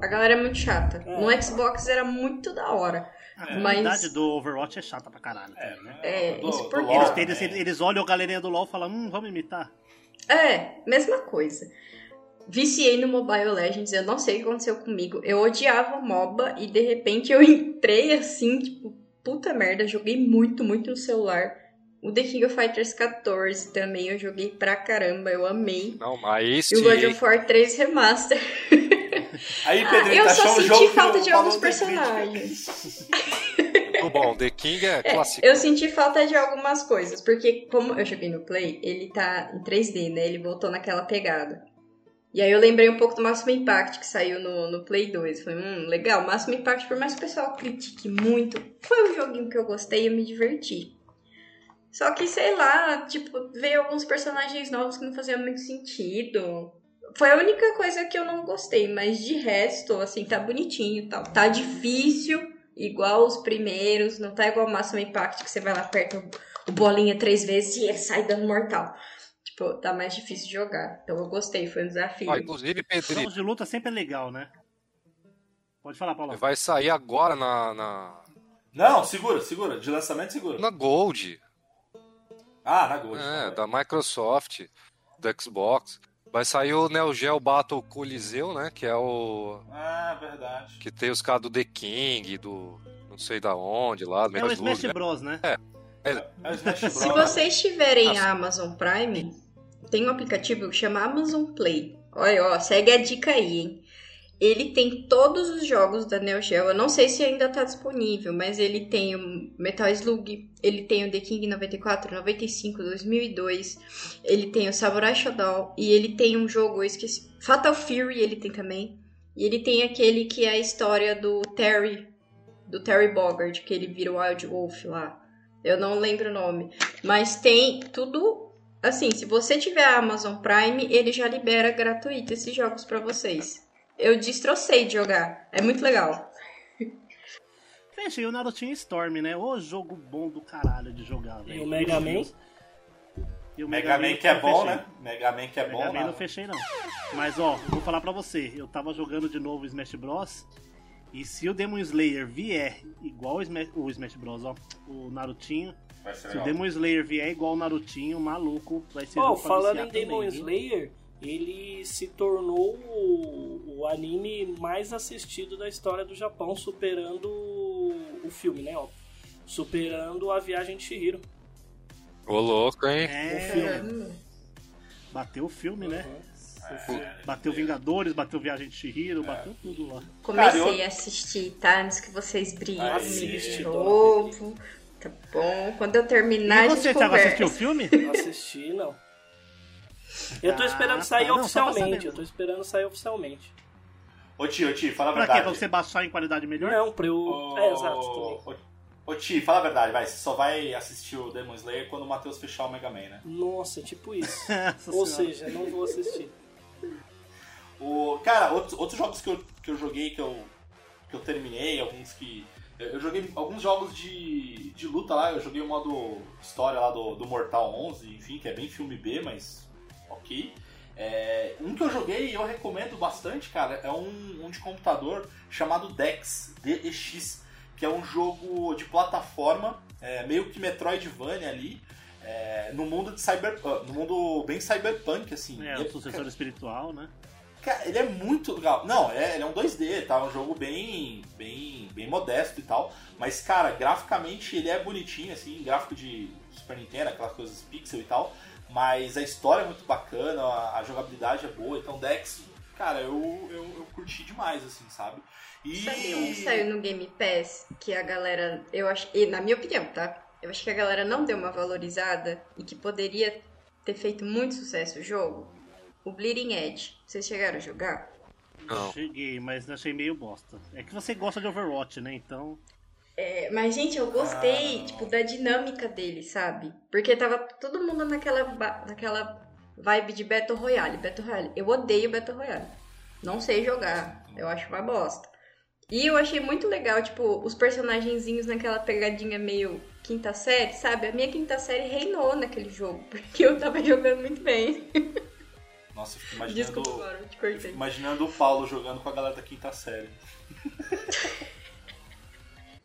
A galera é muito chata. É. No Xbox era muito da hora. A Mas- comunidade do Overwatch é chata pra caralho. É, também, né? É, do- isso por LoL? Eles, eles, eles olham a galerinha do LoL e falam, hum, vamos imitar. É, mesma coisa. Viciei no Mobile Legends, eu não sei o que aconteceu comigo. Eu odiava MOBA e de repente eu entrei assim, tipo, puta merda, joguei muito, muito no celular. O The King of Fighters 14 também eu joguei pra caramba, eu amei. Não, mas E o God of War 3 Remaster. Aí, Ah, Pedrinho, eu tá só um senti jogo falta de alguns personagens. Muito bom, The King é, É, clássico. eu senti falta de algumas coisas, porque como eu joguei no Play, ele tá em 3D, né? Ele voltou naquela pegada. E aí eu lembrei um pouco do Máximo Impact que saiu no, no Play 2. Falei, hum, legal, Máximo Impact, por mais que o pessoal critique muito, foi um joguinho que eu gostei e eu me diverti. Só que, sei lá, tipo, veio alguns personagens novos que não faziam muito sentido. Foi a única coisa que eu não gostei, mas de resto, assim, tá bonitinho e tal. Tá difícil, igual os primeiros, não tá igual o Máximo Impact, que você vai lá, aperta o- bolinha três vezes e ele sai dando mortal. Tipo, tá mais difícil de jogar. Então eu gostei, foi um desafio. Ah, inclusive, Pedrinho, Jogos de luta sempre é legal, né? Pode falar, Paulo. vai sair agora na, na, Não, segura, segura. De lançamento, segura. na Gold. Ah, na Gold. É, da Microsoft, do Xbox. Vai sair o Neo Geo Battle Coliseu, né? Que é o. Ah, verdade. Que tem os caras do The King, do. Não sei da onde lá, do É o Smash né? Bros, né? É o Smash Bros. Se vocês tiverem a Amazon Prime, tem um aplicativo que chama Amazon Play. Olha, ó, segue a dica aí, hein? Ele tem todos os jogos da Neo Geo. Eu não sei se ainda tá disponível, mas ele tem o Metal Slug, ele tem o The King 94, 95, 2002, ele tem o Samurai Shodown e ele tem um jogo, eu esqueci, Fatal Fury ele tem também. E ele tem aquele que é a história do Terry, do Terry Bogard, que ele vira o Wild Wolf lá. Eu não lembro o nome. Mas tem tudo. Assim, se você tiver a Amazon Prime, ele já libera gratuito esses jogos pra vocês. Eu destrocei de jogar. É muito legal. Fechei o Narutinho Storm, né? Ô jogo bom do caralho de jogar, velho. o Mega Man? E o Mega Man que é bom, fechei. né? Mega Man que é Mega bom, Man né? não fechei não. Mas ó, vou falar pra você, eu tava jogando de novo o Smash Bros. E se o Demon Slayer vier igual o Smash, o Smash Bros, ó, o Narutinho, se o legal. Demon Slayer vier igual o Narutinho, maluco, vai ser Oh, jogo pra falando em Demon também, viu? Slayer, ele se tornou o, o anime mais assistido da história do Japão, superando o, o filme, né? Ó, superando a Viagem de Chihiro. Ô, louco, hein? É, Hum. bateu o filme, né? É. Bateu Vingadores, bateu Viagem de Chihiro, bateu tudo lá. Comecei Cara, eu- a assistir, tá? Antes que vocês briguem Assiste, de novo. Tá bom. Quando eu terminar, E a você, gente Thiago, assistiu o conversa. filme? Não assisti, não. Eu tô Ah, esperando sair tá. Não, oficialmente. saber. Eu tô esperando sair oficialmente. Ô, Ti, ô, Ti, fala a Pra quê? verdade. Pra você baixar em qualidade melhor? Não, pra eu. Ô, É, exato, também. Ô, ô, Ti, fala a verdade, vai. Você só vai assistir o Demon Slayer quando o Matheus fechar o Mega Man, né? Nossa, tipo isso. Ou senhora. seja, não vou assistir. O, cara, outros, outros jogos que eu, que eu joguei, que eu, que eu terminei, alguns que. Eu, eu joguei alguns jogos de, de luta lá, eu joguei o modo história lá do, do Mortal 11, enfim, que é bem filme B, mas ok. É, um que eu joguei e eu recomendo bastante, cara, é um, um de computador chamado Dex, DEX, que é um jogo de plataforma, é, meio que Metroidvania ali, é, no mundo de cyber, ah, no mundo bem cyberpunk, assim. É, o sucessor espiritual, né? Cara, ele é muito legal. Não, é, ele é um 2D, tá? Um jogo bem, bem, bem modesto e tal. Mas, cara, graficamente ele é bonitinho, assim, gráfico de Super Nintendo, aquelas coisas pixel e tal. Mas a história é muito bacana, a, a jogabilidade é boa. Então, Dex, cara, eu, eu, eu curti demais, assim, sabe? E. Sabe um que saiu no Game Pass que a galera, eu acho, e na minha opinião, tá? Eu acho que a galera não deu uma valorizada e que poderia ter feito muito sucesso o jogo. O Bleeding Edge. Vocês chegaram a jogar? Não. Cheguei, mas achei meio bosta. É que você gosta de Overwatch, né? Então. É, mas, gente, eu gostei, Ah. tipo, da dinâmica dele, sabe? Porque tava todo mundo naquela, naquela vibe de Battle Royale. Battle Royale. Eu odeio Battle Royale. Não sei jogar. Eu acho uma bosta. E eu achei muito legal, tipo, os personagenzinhos naquela pegadinha meio quinta série, sabe? A minha quinta série reinou naquele jogo, porque eu tava jogando muito bem. Nossa, eu fico imaginando, Desculpa, eu eu fico imaginando o Paulo jogando com a galera da quinta série.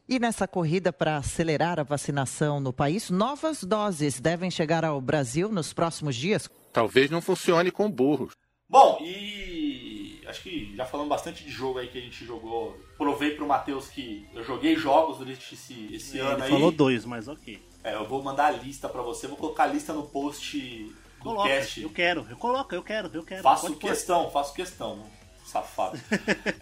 E nessa corrida para acelerar a vacinação no país, novas doses devem chegar ao Brasil nos próximos dias. Talvez não funcione com burros. Bom, e acho que já falamos bastante de jogo aí que a gente jogou. Provei pro Matheus que eu joguei jogos durante esse, esse ano Ele aí. falou dois, mas ok. É, eu vou mandar a lista pra você, vou colocar a lista no post do Coloca, cast. eu quero, eu coloco, eu quero, eu quero. Faço Pode pôr. questão, faço questão, safado.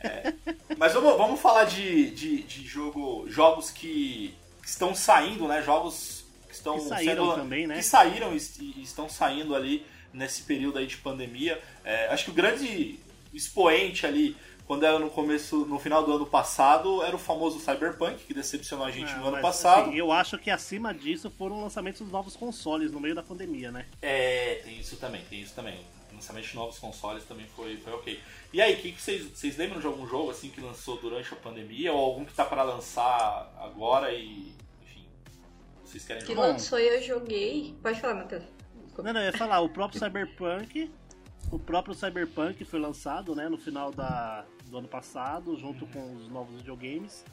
É. Mas vamos, vamos falar de, de, de jogo, jogos que estão saindo, né? Jogos que estão Que saíram sendo- também, né? Que saíram e, e estão saindo ali nesse período aí de pandemia. É, acho que o grande expoente ali, quando era no começo, no final do ano passado, era o famoso Cyberpunk, que decepcionou a gente Ah, no ano mas, passado. assim, eu acho que acima disso foram lançamentos dos novos consoles no meio da pandemia, né? É, tem isso também, tem isso também. O lançamento de novos consoles também foi, foi ok. E aí, que que vocês, vocês lembram de algum jogo assim que lançou durante a pandemia ou algum que tá para lançar agora e enfim, vocês querem Que jogar? lançou e eu joguei. Pode falar, Matheus. Não, não, eu ia falar, o próprio Cyberpunk, o próprio Cyberpunk foi lançado, né, no final da, do ano passado, junto com os novos videogames.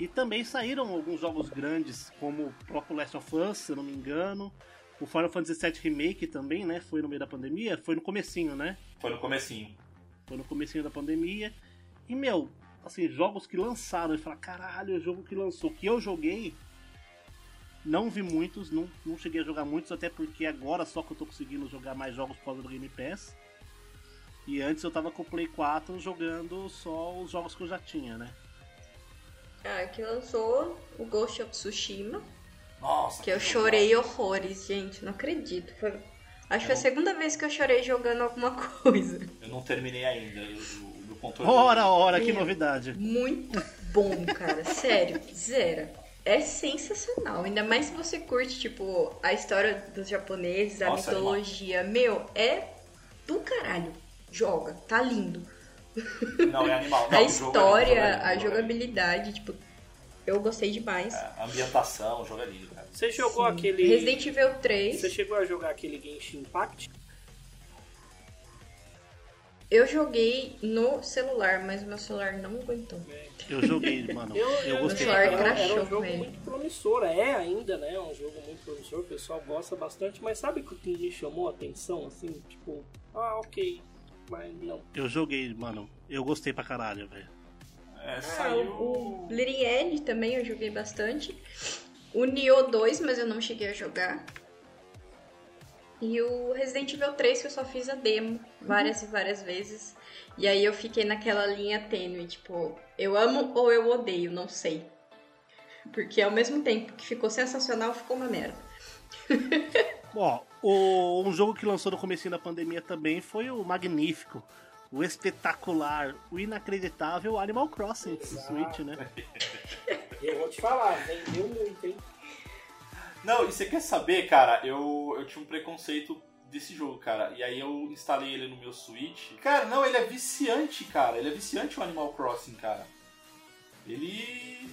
E também saíram alguns jogos grandes, como o próprio Last of Us, se eu não me engano. O Final Fantasy VII Remake também, né, foi no meio da pandemia, foi no comecinho, né? Foi no comecinho. Foi no comecinho da pandemia. E, meu, assim, jogos que lançaram, e falar, caralho, o jogo que lançou, que eu joguei, não vi muitos, não, não cheguei a jogar muitos, até porque agora só que eu tô conseguindo jogar mais jogos por causa do Game Pass. E antes eu tava com o Play 4 jogando só os jogos que eu já tinha, né? Ah, que lançou o Ghost of Tsushima. Nossa, Que eu jogo chorei horrores, gente. Não acredito. Foi... Acho que foi a segunda vez que eu chorei jogando alguma coisa. Eu não terminei ainda. Eu, o meu controle. Ora, ora, que novidade. Muito bom, cara. Sério, zero. É sensacional. Ainda mais se você curte, tipo, a história dos japoneses, a Nossa, mitologia. Meu, é do caralho. Joga, tá lindo. Não, é animal. Não, a é história, jogo é lindo, a jogabilidade, tipo, eu gostei demais. É, ambientação, o jogo é lindo, cara. Você jogou aquele. Resident Evil 3. Você chegou a jogar aquele Genshin Impact? Eu joguei no celular, mas o meu celular não aguentou. Eu joguei, mano. Eu, Eu, gostei Celular caralho. era, um crashou jogo ele. muito promissor, é ainda, né? É um jogo muito promissor, o pessoal gosta bastante, mas sabe o que me chamou a atenção, assim? Tipo, ah, ok, mas não. Eu joguei, mano. Eu gostei pra caralho, velho. É, Ah, saiu. o, o Bleeding Edge também eu joguei bastante. O Nioh 2, mas eu não cheguei a jogar. E o Resident Evil 3, que eu só fiz a demo várias e várias vezes. E aí eu fiquei naquela linha tênue, tipo, eu amo ou eu odeio, não sei. Porque ao mesmo tempo que ficou sensacional, ficou uma merda. Ó, o, um jogo que lançou no começo da pandemia também foi o magnífico, o espetacular, o inacreditável Animal Crossing do Switch, né? Eu vou te falar, vendeu muito, hein? Não, e você quer saber, cara? Eu, eu tinha um preconceito desse jogo, cara. E aí eu instalei ele no meu Switch. Cara, não, ele é viciante, cara. Ele é viciante o Animal Crossing, cara. Ele.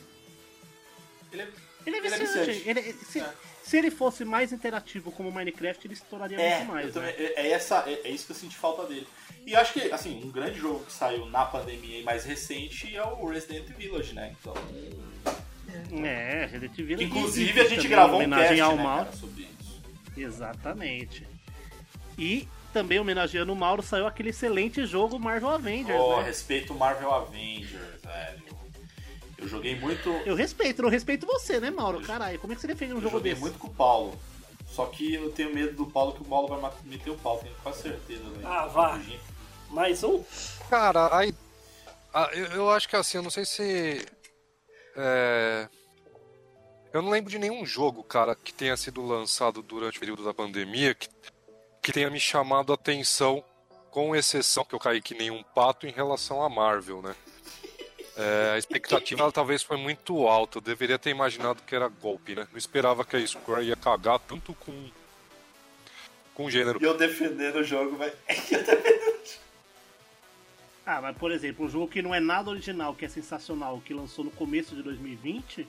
Ele é. Ele é Ele é viciante. viciante. Ele- se, É. se ele fosse mais interativo como o Minecraft, ele se tornaria É, muito mais. também- né? é, é essa, é, é isso que eu senti falta dele. E acho que, assim, um grande jogo que saiu na pandemia e mais recente é o Resident Village, né? Então, É, Resident Evil. que, e- inclusive a gente gravou um cast, ao né, Mauro. cara, sobre isso. Exatamente. E também homenageando o Mauro, saiu aquele excelente jogo Marvel Avengers, Oh, né? respeito o Marvel Avengers, velho. Eu joguei muito. Eu respeito, não respeito você, né, Mauro? Caralho, como é que você defende um Eu jogo joguei desse? muito com o Paulo. Só que eu tenho medo do Paulo que o Paulo vai meter o pau, tenho quase certeza, velho. Ah, vá. Mais um? Cara, aí. ah, eu, eu acho que assim, eu não sei se. é, Eu não lembro de nenhum jogo, cara, que tenha sido lançado durante o período da pandemia que, que tenha me chamado a atenção, com exceção que eu caí que nem um pato em relação a Marvel, né? É, a expectativa ela, talvez foi muito alta. Eu deveria ter imaginado que era golpe, né? Não esperava que a Square ia cagar tanto com com o gênero. E eu defendendo o jogo, vai. Ah, mas por exemplo, um jogo que não é nada original, que é sensacional, que lançou no começo de 2020,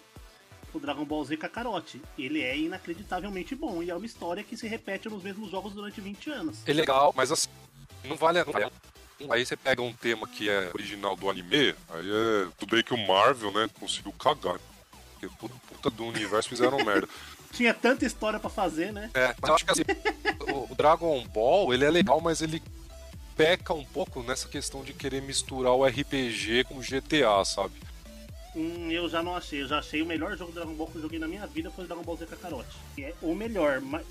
o Dragon Ball Z Kakarot. Ele é inacreditavelmente bom e é uma história que se repete nos mesmos jogos durante 20 anos. É legal, mas assim, não vale a pena. Aí você pega um tema que é original do anime, aí é. Tudo bem que o Marvel, né, conseguiu cagar. Porque puta, puta do universo fizeram merda. Tinha tanta história para fazer, né? É, eu acho que assim, o Dragon Ball, ele é legal, mas ele peca um pouco nessa questão de querer misturar o RPG com o GTA, sabe? Hum, eu já não achei. Eu já achei o melhor jogo de Dragon Ball que eu joguei na minha vida foi o Dragon Ball Z Kakarot. Que é o melhor, mas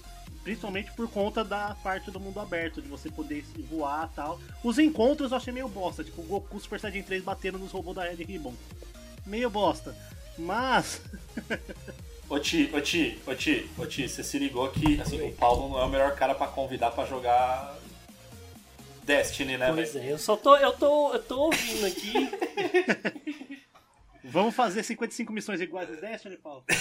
principalmente por conta da parte do mundo aberto, de você poder voar e tal. Os encontros eu achei meio bosta, tipo o Goku Super Saiyajin 3 batendo nos robôs da Red Ribbon. Meio bosta. Mas. Ô Ti, ô Ti, ô Ti, ô Ti, você se ligou que assim, o Paulo não é o melhor cara pra convidar pra jogar Destiny, né, Pois é, eu só tô, eu tô, eu tô ouvindo aqui. Vamos fazer 55 missões iguais do Destiny, Paulo?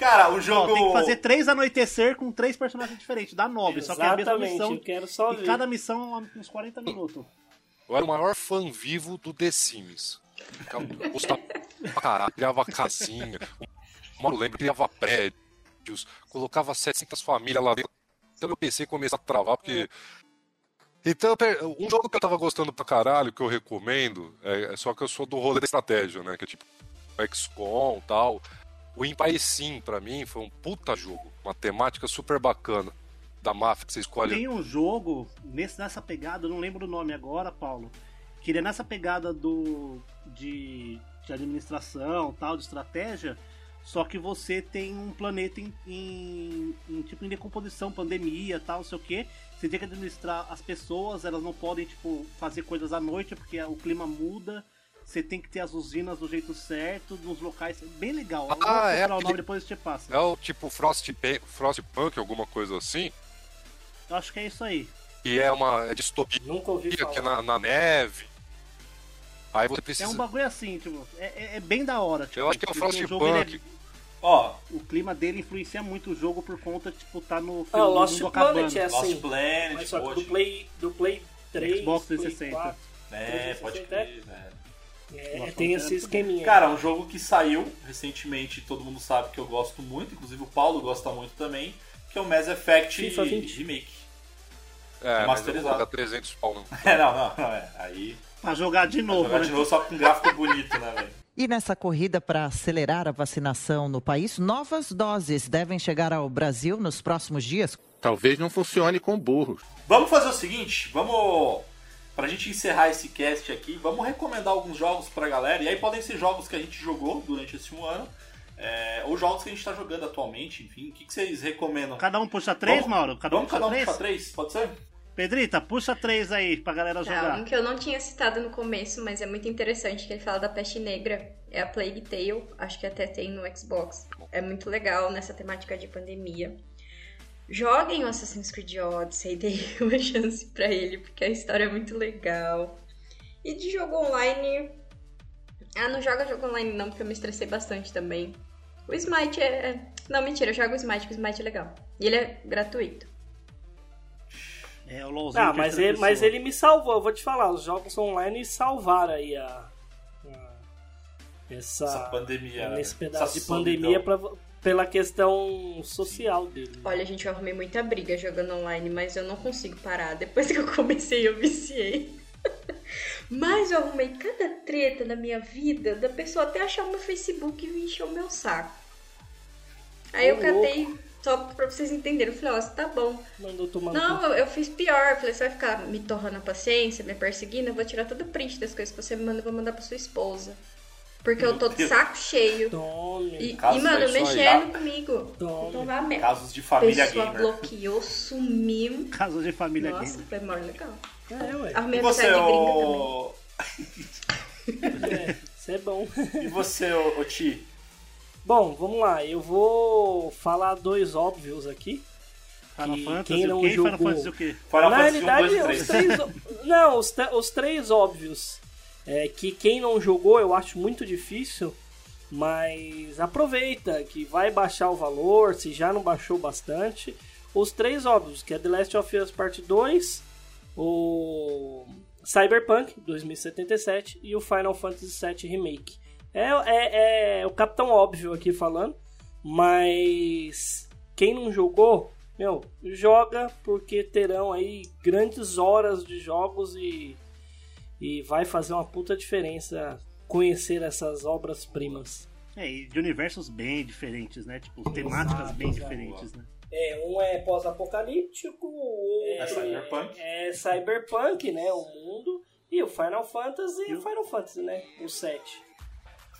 Cara, o Ó, jogo. tem que fazer três anoitecer com três personagens diferentes, dá nove, só que é a mesma missão. eu quero só E ver. cada missão é uns 40 minutos. Eu era o maior fã vivo do The Sims. Eu gostava pra caralho, criava casinha. O Mauro lembra, criava prédios, colocava 700 famílias lá dentro. Então meu PC começa a travar, porque. Então, um jogo que eu tava gostando pra caralho, que eu recomendo, é, é só que eu sou do rolê da estratégia, né? Que é tipo XCOM e tal. O Empire Sim, pra mim, foi um puta jogo. Uma temática super bacana da máfia que você escolhe. Tem um jogo nesse, nessa pegada, eu não lembro o nome agora, Paulo, que ele é nessa pegada do de, de administração, tal, de estratégia, só que você tem um planeta em, em- em, tipo em decomposição, pandemia, tal, não sei o que. Você tem que administrar as pessoas, elas não podem tipo fazer coisas à noite porque o clima muda. Você tem que ter as usinas do jeito certo, nos locais. Bem legal. Eu vou Ah, é procurar o aquele- nome depois te passo. É o tipo Frost, Frostpunk, alguma coisa assim. Eu acho que é isso aí. Que é uma é distopia Nunca ouvi que é falar. na, na neve. Aí você É precisa. um bagulho assim, tipo, é, é- é bem da hora. Tipo, Eu acho que é o ele Frostpunk. Ó, o clima dele influencia muito o jogo por conta, tipo, tá no Ah, o Lost Planet é Lost assim. Planet, Mas só do Play, do Play 3, Xbox Play 360. 4, É, pode 360, crer, velho. É, tem esse é esqueminha. Cara, um jogo que saiu recentemente, todo mundo sabe que eu gosto muito, inclusive o Paulo gosta muito também, que é o Mass Effect FIFA 20. Remake. É, mas Masterizado. dar 300 pau, não. É, não, não, não, é. Aí, Pra jogar de novo, jogar né? de novo só com um gráfico bonito, né, velho? E nessa corrida para acelerar a vacinação no país, novas doses devem chegar ao Brasil nos próximos dias. Talvez não funcione com burros. Vamos fazer o seguinte, vamos. Pra gente encerrar esse cast aqui, vamos recomendar alguns jogos pra galera. E aí podem ser jogos que a gente jogou durante esse um ano, é, ou jogos que a gente tá jogando atualmente, enfim. O que, que vocês recomendam? Cada um puxa três, Vamos- Mauro? Cada um Vamos puxa cada um três? puxar três? Pode ser? Pedrita, puxa três aí pra galera Tá, jogar. um que eu não tinha citado no começo, mas é muito interessante, que ele fala da peste negra. É a Plague Tale, acho que até tem no Xbox. É muito legal nessa temática de pandemia. Joguem o Assassin's Creed Odyssey, deem uma chance pra ele, porque a história é muito legal. E de jogo online... Ah, não joga jogo online não, porque eu me estressei bastante também. O Smite é... Não, mentira, eu jogo o Smite, porque o Smite é legal. E ele é gratuito. É, o LOLzinho Ah, mas ele, mas ele me salvou, eu vou te falar, os jogos online salvaram aí a. a- essa, Essa pandemia. né? nesse pedaço Essa de pandemia pra, pela questão social dele. né? Olha, gente, eu arrumei muita briga jogando online, mas eu não consigo parar. Depois que eu comecei, eu viciei. mas eu arrumei cada treta na minha vida da pessoa até achar o meu Facebook e encher o meu saco. Aí eu catei, só pra vocês entenderem. Eu falei, ó, tá bom. Mandou tomar Não, eu, eu fiz pior. Eu falei, você vai ficar me torrando a paciência, me perseguindo? Eu vou tirar todo o print das coisas que você me manda e vou mandar pra sua esposa. Porque eu tô de saco cheio. Tome, E, e, mano, mexendo comigo. Tome. Então vai merda. Casos de família pessoa gamer. bloqueou, sumiu. Caso de família Nossa, gamer. foi mó legal. É, ué. Arrumei você, amizade gringa também. ô... É, isso é bom. E você, ô, ô Ti? Bom, vamos lá. Eu vou falar dois óbvios aqui. Final que Fantasy, quem o não quê? jogou... Final Fantasy o quê? Final Na Fantasy 1, realidade, 2 e os 3. três. não, os, os três óbvios. É, que quem não jogou eu acho muito difícil, mas aproveita que vai baixar o valor, se já não baixou bastante. Os três óbvios, que é The Last of Us Part 2, o Cyberpunk 2077 e o Final Fantasy VII Remake. É, é, é o Capitão Óbvio aqui falando, mas quem não jogou, meu, joga porque terão aí grandes horas de jogos e, e vai fazer uma puta diferença conhecer essas obras-primas. É, e de universos bem diferentes, né? Tipo, temáticas bem exato. diferentes, né? É, um é pós-apocalíptico, o É outro cyberpunk. É, é cyberpunk, né? O mundo. E o Final Fantasy e o Final Fantasy, né? O 7.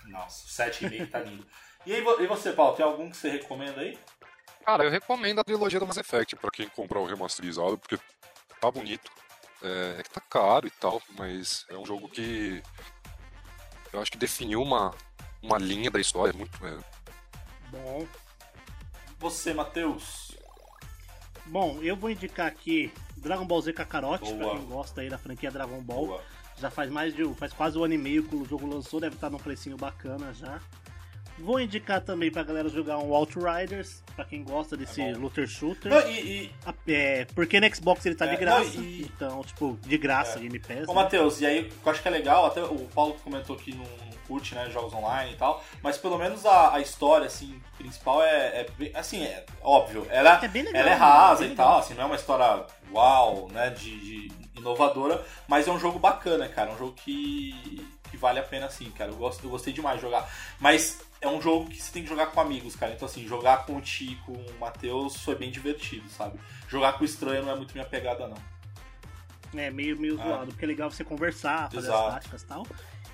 Nossa, o 7 remake tá lindo. E, aí, e você, Paulo, tem algum que você recomenda aí? Cara, eu recomendo a trilogia do Mass Effect pra quem comprar o remasterizado, porque tá bonito. É, é que tá caro e tal, mas é um jogo que eu acho que definiu uma, uma linha da história muito. É, Bom. Você, Matheus. Bom, eu vou indicar aqui Dragon Ball Z Kakarot, pra Boa. quem gosta aí da franquia Dragon Ball. Boa. Já faz mais de. faz quase um ano e meio que o jogo lançou, deve estar num precinho bacana já. Vou indicar também pra galera jogar um Outriders, pra quem gosta desse É looter shooter. Não, e, e É, porque no Xbox ele tá É, de graça, não, e- então, tipo, de graça, É. Game Pass. Ô, né? Matheus, e aí, o que eu acho que é legal, até o Paulo comentou que não curte, né, jogos online e tal, mas pelo menos a, a história, assim, principal é, é bem- assim, é óbvio, ela É bem legal, ela é né? rasa Bem e tal, assim, não é uma história uau, né, de, de inovadora, mas é um jogo bacana, cara, é um jogo que, que vale a pena, assim, cara, eu, gosto, eu gostei demais de jogar, mas é um jogo que você tem que jogar com amigos, cara, então, assim, jogar com o Ti, com o Matheus foi bem divertido, sabe, jogar com estranho não é muito minha pegada, não. É meio, meio Ah. zoado, porque é legal você conversar, fazer Exato. as táticas e tal.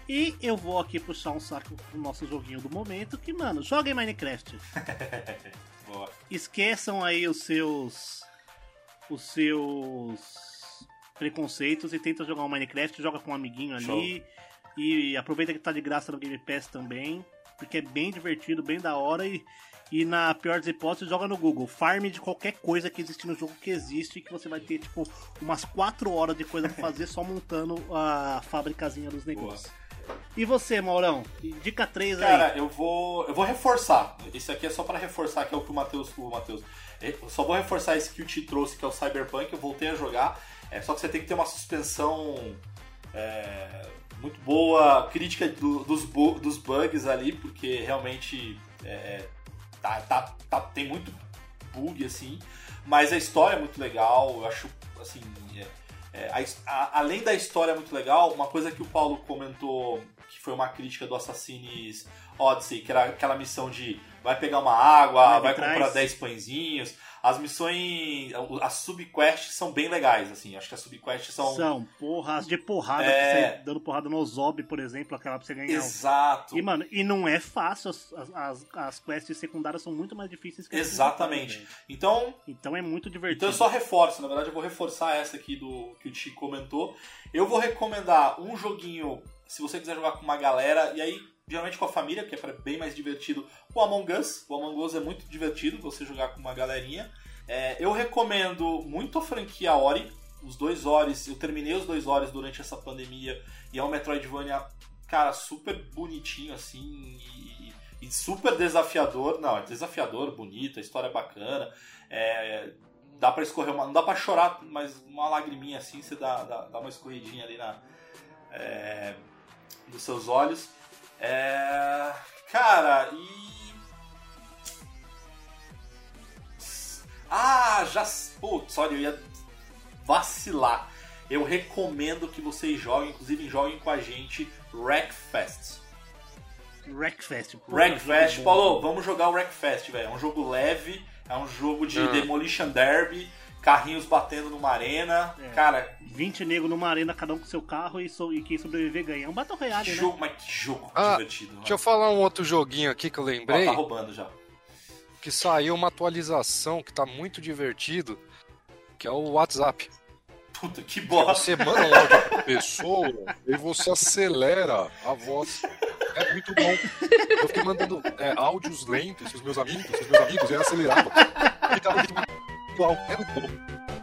E eu vou aqui puxar um saco pro nosso joguinho do momento, que, mano, joguem Minecraft. Boa. Esqueçam aí os seus. os seus preconceitos e tenta jogar um Minecraft, joga com um amiguinho ali. E aproveita que tá de graça no Game Pass também, porque é bem divertido, bem da hora e. E na pior das hipóteses, joga no Google. Farm de qualquer coisa que existe no jogo que existe, que você vai ter, tipo, umas 4 horas de coisa pra fazer só montando a fabricazinha dos negócios. E você, Maurão? Dica 3 aí. Cara, eu vou, eu vou reforçar. Isso aqui é só pra reforçar que é o que o Matheus, o Matheus. Eu só vou reforçar esse que o Ti trouxe, que é o Cyberpunk. Eu voltei a jogar. É só que você tem que ter uma suspensão é, muito boa, crítica do- dos, bu- dos bugs ali, porque realmente é, tá, tá, tá- tem muito bug assim. Mas a história é muito legal. Eu acho assim. é, é, a a- além da história muito legal, uma coisa que o Paulo comentou, que foi uma crítica do Assassin's Odyssey, que era aquela missão de vai pegar uma água, Vai vai comprar 10 pãezinhos. As missões, as subquests são bem legais, assim. Acho que as subquests são... São porras de porrada, É. você dando porrada no Zob, por exemplo, aquela pra você ganhar. Exato. E, mano, e não é fácil, as, as, as quests secundárias são muito mais difíceis que as Exatamente. Então. Então é muito divertido. Então eu só reforço, na verdade eu vou reforçar essa aqui do que o Ti comentou. Eu vou recomendar um joguinho, se você quiser jogar com uma galera, e aí geralmente com a família, que é bem mais divertido, o Among Us. O Among Us é muito divertido você jogar com uma galerinha. É, eu recomendo muito a franquia Ori. Os dois Oris, eu terminei os dois Oris durante essa pandemia e é um Metroidvania, cara, super bonitinho assim e, e super desafiador. Não, é desafiador, bonito, a história é bacana. É, dá pra escorrer uma. Não dá pra chorar, mas uma lagriminha assim, você dá, dá, dá uma escorridinha ali na. é, nos seus olhos. É, cara, e. Ah, já. Putz, olha, eu ia vacilar. Eu recomendo que vocês joguem, inclusive joguem com a gente Wreckfest. Wreckfest. puta, Wreckfest, jogo bom. Paulo, vamos jogar o Wreckfest, velho. É um jogo leve, é um jogo de Ah. Demolition Derby, carrinhos batendo numa arena. É. Cara, 20 negros numa arena, cada um com seu carro e, so- e quem sobreviver ganha. É um Battle que Royale, né? jogo, mas que jogo Ah, divertido. Deixa eu mano. falar um outro joguinho aqui que eu lembrei, tá roubando já. que saiu uma atualização que tá muito divertido, que é o WhatsApp. Puta, que bosta. Você manda um áudio pra pessoa e você acelera a voz. É muito bom. Eu fiquei mandando é, áudios lentos pros meus amigos, pros meus amigos, e eu acelerava. E tava muito atual qualquer um. Tá